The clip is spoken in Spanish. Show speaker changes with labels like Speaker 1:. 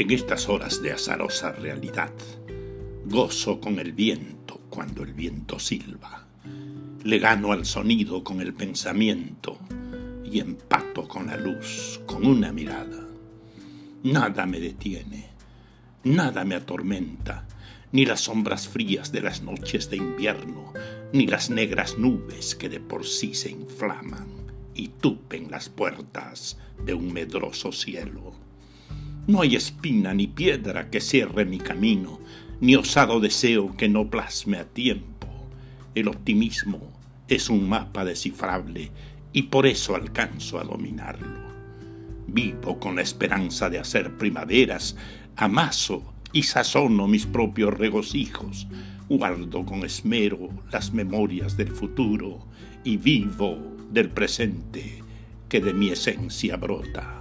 Speaker 1: En estas horas de azarosa realidad, gozo con el viento cuando el viento silba. Le gano al sonido con el pensamiento y empato con la luz con una mirada. Nada me detiene, nada me atormenta, ni las sombras frías de las noches de invierno, ni las negras nubes que de por sí se inflaman y tupen las puertas de un medroso cielo. No hay espina ni piedra que cierre mi camino, ni osado deseo que no plasme a tiempo. El optimismo es un mapa descifrable y por eso alcanzo a dominarlo. Vivo con la esperanza de hacer primaveras, amaso y sazono mis propios regocijos, guardo con esmero las memorias del futuro y vivo del presente que de mi esencia brota.